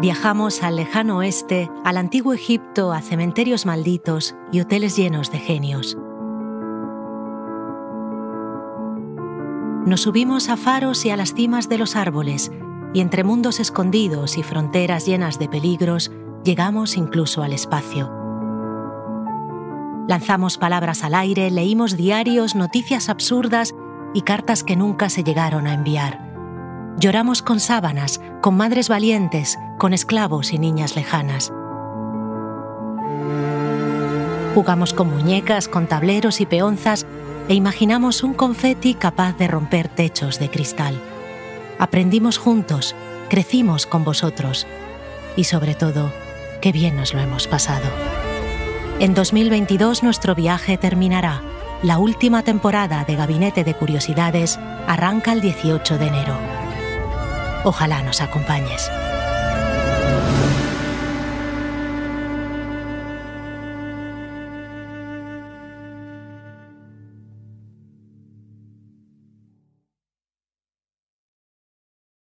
Viajamos al lejano oeste, al antiguo Egipto, a cementerios malditos y hoteles llenos de genios. Nos subimos a faros y a las cimas de los árboles, y entre mundos escondidos y fronteras llenas de peligros, llegamos incluso al espacio. Lanzamos palabras al aire, leímos diarios, noticias absurdas y cartas que nunca se llegaron a enviar. Lloramos con sábanas, con madres valientes, con esclavos y niñas lejanas. Jugamos con muñecas, con tableros y peonzas e imaginamos un confeti capaz de romper techos de cristal. Aprendimos juntos, crecimos con vosotros y sobre todo, qué bien nos lo hemos pasado. En 2022 nuestro viaje terminará. La última temporada de Gabinete de Curiosidades arranca el 18 de enero. Ojalá nos acompañes.